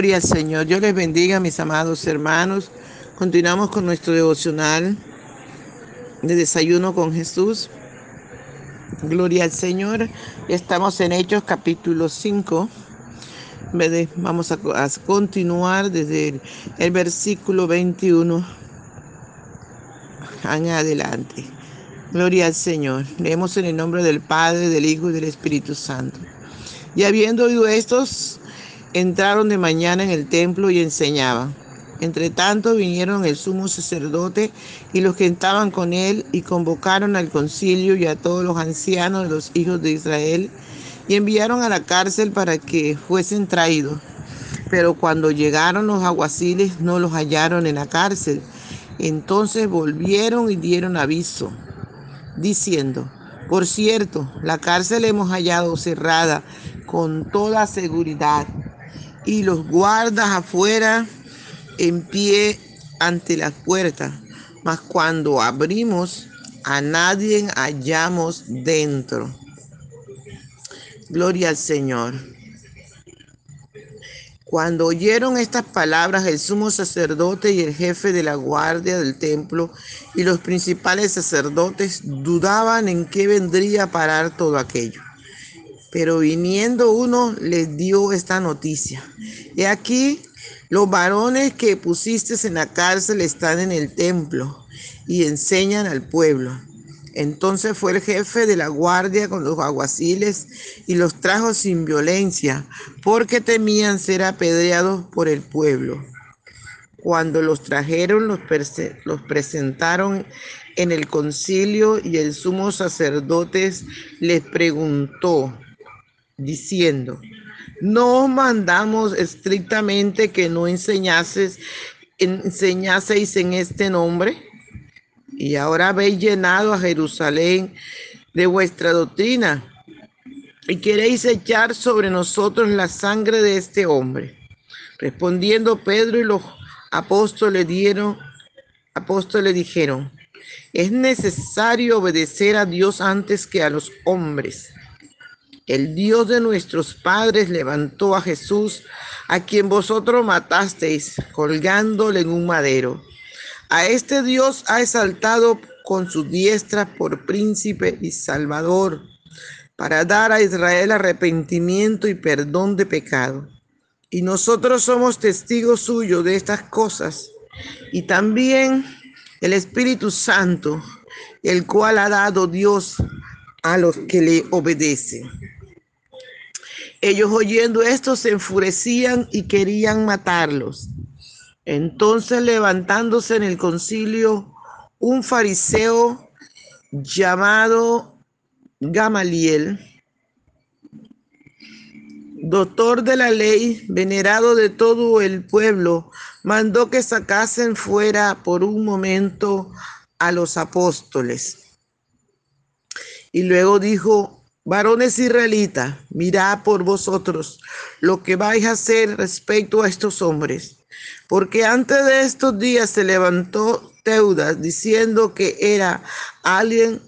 Gloria al Señor. Dios les bendiga, mis amados hermanos. Continuamos con nuestro devocional de desayuno con Jesús. Gloria al Señor. Estamos en Hechos capítulo 5. Vamos a, continuar desde el, el versículo 21 en adelante. Gloria al Señor. Leemos en el nombre del Padre, del Hijo y del Espíritu Santo. Y habiendo oído estos, entraron de mañana en el templo y enseñaban. Entre tanto vinieron el sumo sacerdote y los que estaban con él y convocaron al concilio y a todos los ancianos de los hijos de Israel y enviaron a la cárcel para que fuesen traídos. Pero cuando llegaron los aguaciles no los hallaron en la cárcel. Entonces volvieron y dieron aviso, diciendo, por cierto, la cárcel hemos hallado cerrada con toda seguridad y los guardas afuera en pie ante la puerta. Mas cuando abrimos, a nadie hallamos dentro. Gloria al Señor. Cuando oyeron estas palabras, el sumo sacerdote y el jefe de la guardia del templo y los principales sacerdotes dudaban en qué vendría a parar todo aquello. Pero viniendo uno les dio esta noticia. He aquí, los varones que pusiste en la cárcel están en el templo y enseñan al pueblo. Entonces fue el jefe de la guardia con los aguaciles y los trajo sin violencia, porque temían ser apedreados por el pueblo. Cuando los trajeron, los, los presentaron en el concilio y el sumo sacerdote les preguntó, diciendo, no mandamos estrictamente que no enseñases, enseñaseis en este nombre. Y ahora habéis llenado a Jerusalén de vuestra doctrina y queréis echar sobre nosotros la sangre de este hombre. Respondiendo Pedro y los apóstoles dieron, apóstoles dijeron, es necesario obedecer a Dios antes que a los hombres. El Dios de nuestros padres levantó a Jesús, a quien vosotros matasteis, colgándole en un madero. A este Dios ha exaltado con su diestra por príncipe y salvador, para dar a Israel arrepentimiento y perdón de pecado. Y nosotros somos testigos suyos de estas cosas. Y también el Espíritu Santo, el cual ha dado Dios a los que le obedecen. Ellos oyendo esto se enfurecían y querían matarlos. Entonces levantándose en el concilio un fariseo llamado Gamaliel, doctor de la ley, venerado de todo el pueblo, mandó que sacasen fuera por un momento a los apóstoles. Y luego dijo, Varones israelitas, mirad por vosotros lo que vais a hacer respecto a estos hombres. Porque antes de estos días se levantó Teudas diciendo que era alguien.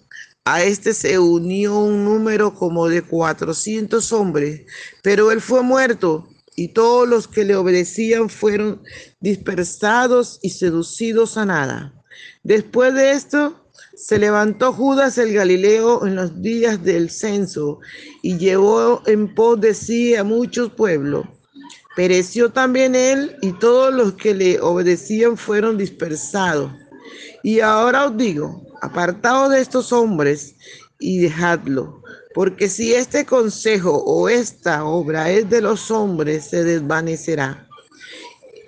A este se unió un número como de 400 hombres, pero él fue muerto y todos los que le obedecían fueron dispersados y seducidos a nada. Después de esto, se levantó Judas el Galileo en los días del censo y llevó en pos de sí a muchos pueblos. Pereció también él y todos los que le obedecían fueron dispersados. Y ahora os digo, apartaos de estos hombres y dejadlo, porque si este consejo o esta obra es de los hombres, se desvanecerá.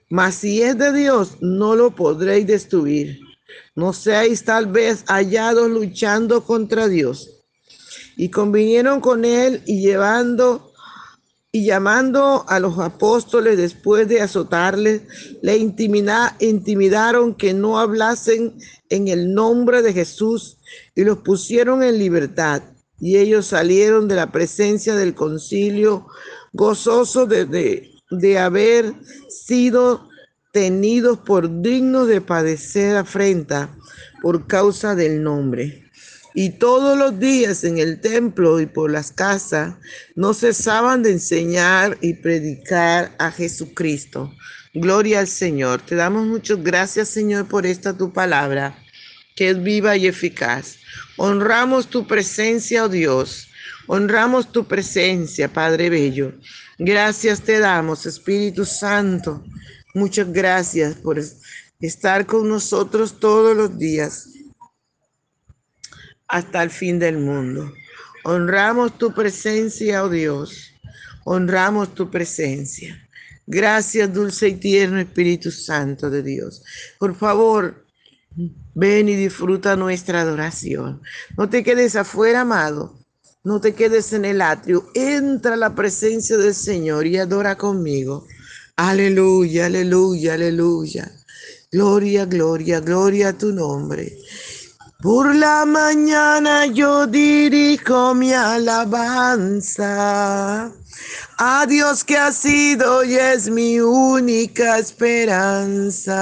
Mas si es de Dios, no lo podréis destruir no seáis tal vez hallados luchando contra Dios. Y convinieron con él y llevando y llamando a los apóstoles después de azotarles, le intimidaron que no hablasen en el nombre de Jesús y los pusieron en libertad. Y ellos salieron de la presencia del concilio gozosos de, de haber sido tenidos por dignos de padecer afrenta por causa del nombre. Y todos los días en el templo y por las casas no cesaban de enseñar y predicar a Jesucristo. Gloria al Señor. Te damos muchas gracias, Señor, por esta tu palabra, que es viva y eficaz. Honramos tu presencia, oh Dios. Honramos tu presencia, Padre Bello. Gracias te damos, Espíritu Santo. Muchas gracias por estar con nosotros todos los días hasta el fin del mundo. Honramos tu presencia, oh Dios. Honramos tu presencia. Gracias, dulce y tierno Espíritu Santo de Dios. Por favor, ven y disfruta nuestra adoración. No te quedes afuera, amado. No te quedes en el atrio. Entra a la presencia del Señor y adora conmigo. Aleluya, aleluya, aleluya. Gloria, gloria, gloria a tu nombre. Por la mañana yo dirijo mi alabanza a Dios que ha sido y es mi única esperanza.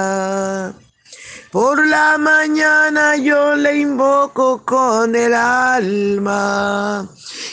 Por la mañana yo le invoco con el alma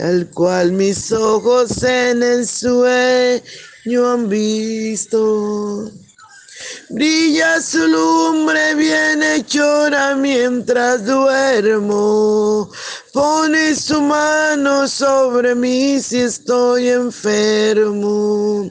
al cual mis ojos en el sueño han visto. Brilla su lumbre bien hechora mientras duermo. Pone su mano sobre mí si estoy enfermo.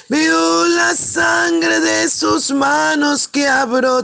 Veo la sangre de sus manos que ha brotado.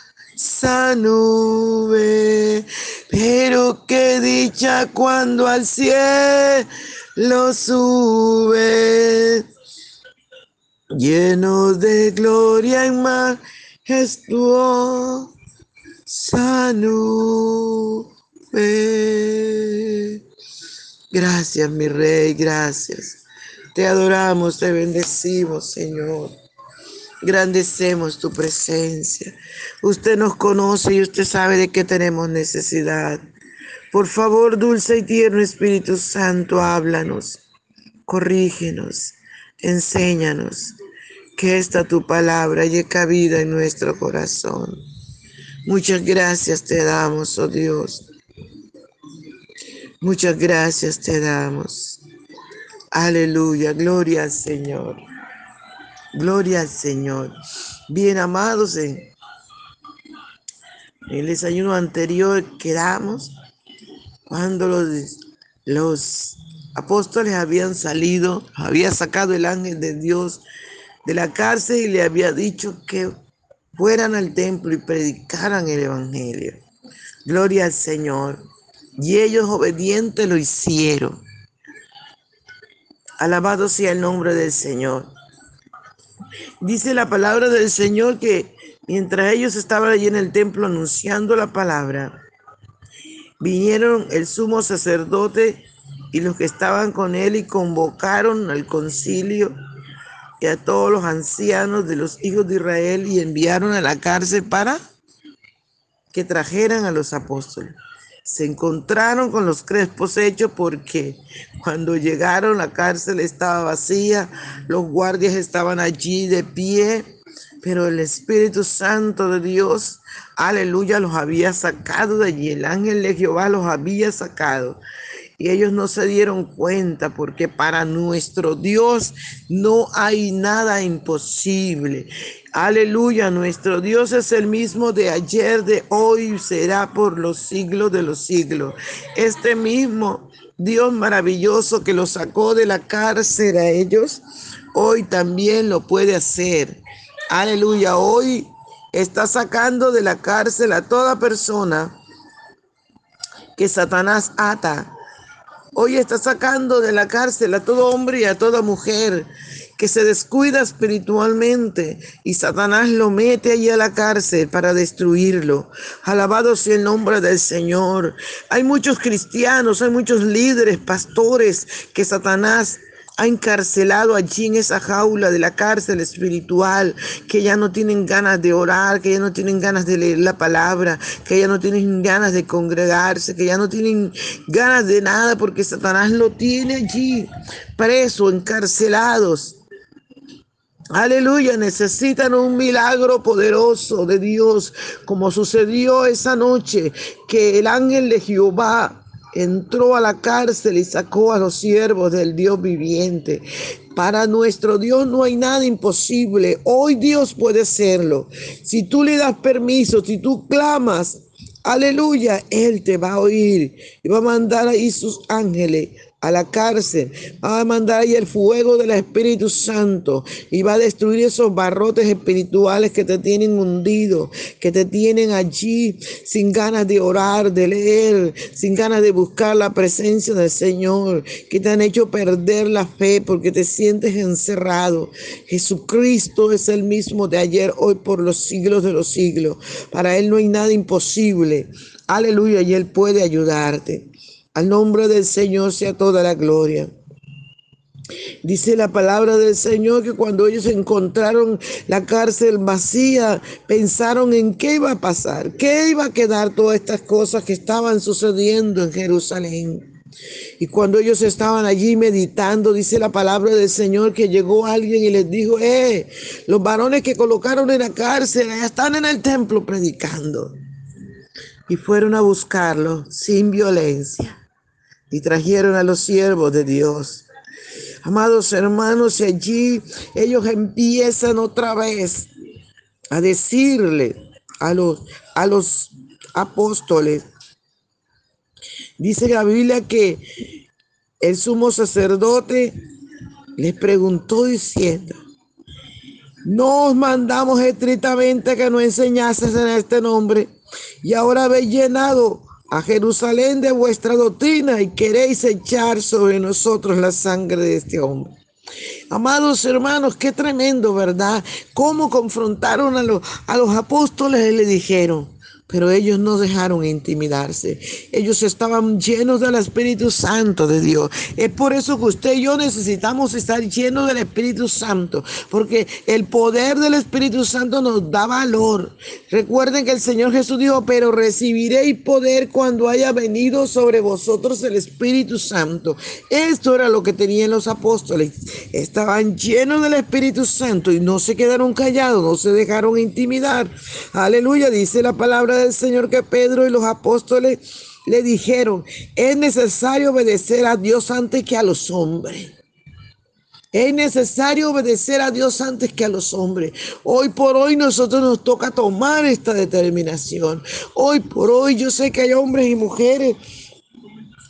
nube. Pero qué dicha cuando al cielo sube, lleno de gloria y majestuosa nube. Gracias, mi rey, gracias. Te adoramos, te bendecimos, Señor. Grandecemos tu presencia. Usted nos conoce y usted sabe de qué tenemos necesidad. Por favor, dulce y tierno Espíritu Santo, háblanos, corrígenos, enséñanos, que esta tu palabra llegue cabida en nuestro corazón. Muchas gracias te damos, oh Dios. Muchas gracias te damos. Aleluya, gloria al Señor. Gloria al Señor. Bien amados, en el desayuno anterior quedamos cuando los, los apóstoles habían salido, había sacado el ángel de Dios de la cárcel y le había dicho que fueran al templo y predicaran el Evangelio. Gloria al Señor. Y ellos obedientes lo hicieron. Alabado sea el nombre del Señor. Dice la palabra del Señor que mientras ellos estaban allí en el templo anunciando la palabra, vinieron el sumo sacerdote y los que estaban con él y convocaron al concilio y a todos los ancianos de los hijos de Israel y enviaron a la cárcel para que trajeran a los apóstoles. Se encontraron con los crespos hechos porque cuando llegaron la cárcel estaba vacía, los guardias estaban allí de pie, pero el Espíritu Santo de Dios, aleluya, los había sacado de allí, el ángel de Jehová los había sacado y ellos no se dieron cuenta porque para nuestro Dios no hay nada imposible. Aleluya, nuestro Dios es el mismo de ayer, de hoy, será por los siglos de los siglos. Este mismo Dios maravilloso que los sacó de la cárcel a ellos, hoy también lo puede hacer. Aleluya, hoy está sacando de la cárcel a toda persona que Satanás ata Hoy está sacando de la cárcel a todo hombre y a toda mujer que se descuida espiritualmente y Satanás lo mete allí a la cárcel para destruirlo. Alabado sea el nombre del Señor. Hay muchos cristianos, hay muchos líderes, pastores que Satanás ha encarcelado allí en esa jaula de la cárcel espiritual, que ya no tienen ganas de orar, que ya no tienen ganas de leer la palabra, que ya no tienen ganas de congregarse, que ya no tienen ganas de nada porque Satanás lo tiene allí preso, encarcelados. Aleluya, necesitan un milagro poderoso de Dios, como sucedió esa noche que el ángel de Jehová entró a la cárcel y sacó a los siervos del Dios viviente. Para nuestro Dios no hay nada imposible. Hoy Dios puede hacerlo. Si tú le das permiso, si tú clamas, aleluya, Él te va a oír y va a mandar ahí sus ángeles a la cárcel, va a mandar ahí el fuego del Espíritu Santo y va a destruir esos barrotes espirituales que te tienen hundido, que te tienen allí sin ganas de orar, de leer, sin ganas de buscar la presencia del Señor, que te han hecho perder la fe porque te sientes encerrado. Jesucristo es el mismo de ayer, hoy, por los siglos de los siglos. Para Él no hay nada imposible. Aleluya, y Él puede ayudarte. Al nombre del Señor sea toda la gloria. Dice la palabra del Señor que cuando ellos encontraron la cárcel vacía, pensaron en qué iba a pasar, qué iba a quedar todas estas cosas que estaban sucediendo en Jerusalén. Y cuando ellos estaban allí meditando, dice la palabra del Señor que llegó alguien y les dijo, eh, los varones que colocaron en la cárcel están en el templo predicando. Y fueron a buscarlo sin violencia y trajeron a los siervos de Dios. Amados hermanos, y allí ellos empiezan otra vez a decirle a los, a los apóstoles, dice la Biblia que el sumo sacerdote les preguntó diciendo, no os mandamos estrictamente que no enseñases en este nombre y ahora habéis llenado a Jerusalén de vuestra doctrina y queréis echar sobre nosotros la sangre de este hombre. Amados hermanos, qué tremendo, ¿verdad? Cómo confrontaron a los, a los apóstoles y le dijeron, pero ellos no dejaron intimidarse. Ellos estaban llenos del Espíritu Santo de Dios. Es por eso que usted y yo necesitamos estar llenos del Espíritu Santo, porque el poder del Espíritu Santo nos da valor. Recuerden que el Señor Jesús dijo, pero recibiréis poder cuando haya venido sobre vosotros el Espíritu Santo. Esto era lo que tenían los apóstoles. Estaban llenos del Espíritu Santo y no se quedaron callados, no se dejaron intimidar. Aleluya, dice la palabra del Señor que Pedro y los apóstoles le dijeron, es necesario obedecer a Dios antes que a los hombres. Es necesario obedecer a Dios antes que a los hombres. Hoy por hoy nosotros nos toca tomar esta determinación. Hoy por hoy yo sé que hay hombres y mujeres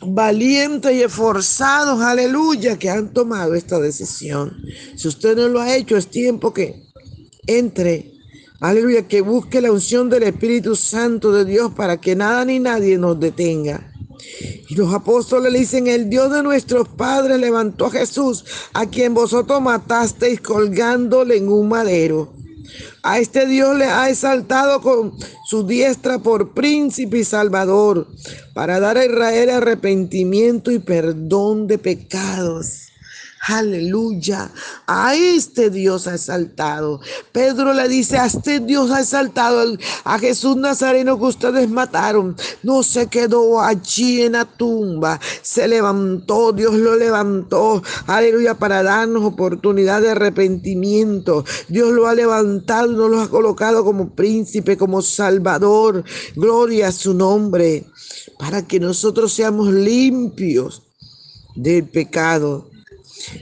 valientes y esforzados, aleluya, que han tomado esta decisión. Si usted no lo ha hecho, es tiempo que entre Aleluya, que busque la unción del Espíritu Santo de Dios para que nada ni nadie nos detenga. Y los apóstoles le dicen, el Dios de nuestros padres levantó a Jesús, a quien vosotros matasteis colgándole en un madero. A este Dios le ha exaltado con su diestra por príncipe y salvador, para dar a Israel arrepentimiento y perdón de pecados. Aleluya. A este Dios ha exaltado. Pedro le dice, a este Dios ha exaltado a Jesús Nazareno que ustedes mataron. No se quedó allí en la tumba. Se levantó, Dios lo levantó. Aleluya, para darnos oportunidad de arrepentimiento. Dios lo ha levantado, nos lo ha colocado como príncipe, como salvador. Gloria a su nombre. Para que nosotros seamos limpios del pecado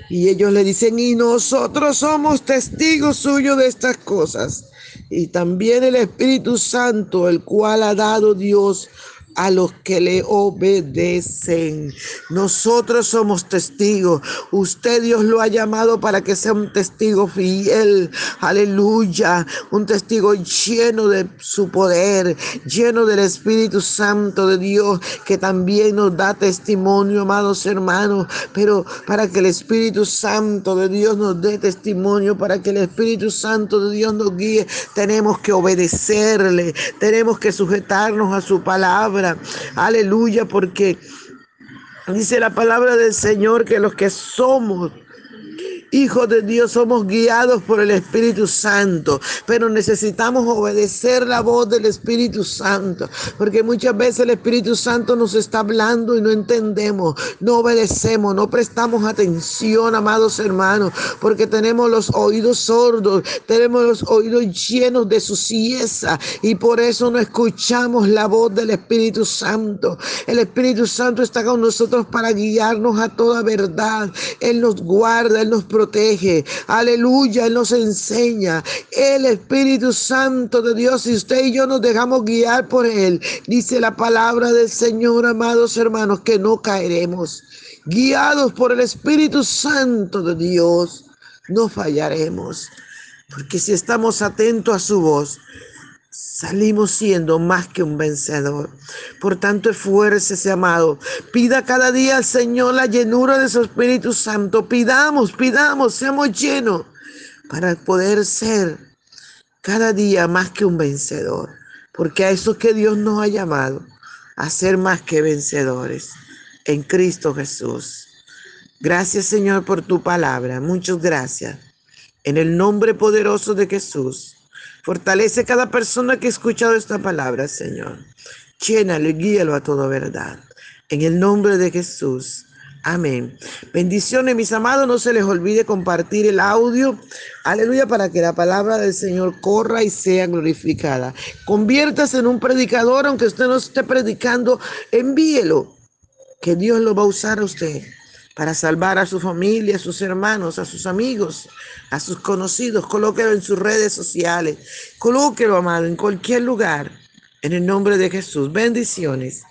y ellos le dicen, y nosotros somos testigos suyos de estas cosas. Y también el Espíritu Santo, el cual ha dado Dios a los que le obedecen. Nosotros somos testigos. Usted Dios lo ha llamado para que sea un testigo fiel. Aleluya. Un testigo lleno de su poder, lleno del Espíritu Santo de Dios, que también nos da testimonio, amados hermanos. Pero para que el Espíritu Santo de Dios nos dé testimonio, para que el Espíritu Santo de Dios nos guíe, tenemos que obedecerle, tenemos que sujetarnos a su palabra Aleluya, porque dice la palabra del Señor que los que somos hijos de Dios, somos guiados por el Espíritu Santo, pero necesitamos obedecer la voz del Espíritu Santo, porque muchas veces el Espíritu Santo nos está hablando y no entendemos, no obedecemos, no prestamos atención, amados hermanos, porque tenemos los oídos sordos, tenemos los oídos llenos de su cieza y por eso no escuchamos la voz del Espíritu Santo. El Espíritu Santo está con nosotros para guiarnos a toda verdad. Él nos guarda, Él nos protege protege. Aleluya, Él nos enseña. El Espíritu Santo de Dios, si usted y yo nos dejamos guiar por Él, dice la palabra del Señor, amados hermanos, que no caeremos. Guiados por el Espíritu Santo de Dios, no fallaremos. Porque si estamos atentos a su voz, salimos siendo más que un vencedor. Por tanto, esfuércese, amado. Pida cada día al Señor la llenura de su Espíritu Santo. Pidamos, pidamos, seamos llenos para poder ser cada día más que un vencedor. Porque a eso que Dios nos ha llamado, a ser más que vencedores en Cristo Jesús. Gracias, Señor, por tu palabra. Muchas gracias. En el nombre poderoso de Jesús. Fortalece cada persona que ha escuchado esta palabra, Señor. Llénalo y guíalo a toda verdad. En el nombre de Jesús. Amén. Bendiciones, mis amados. No se les olvide compartir el audio. Aleluya, para que la palabra del Señor corra y sea glorificada. Conviértase en un predicador, aunque usted no esté predicando, envíelo. Que Dios lo va a usar a usted para salvar a su familia, a sus hermanos, a sus amigos, a sus conocidos. Colóquelo en sus redes sociales. Colóquelo, amado, en cualquier lugar. En el nombre de Jesús. Bendiciones.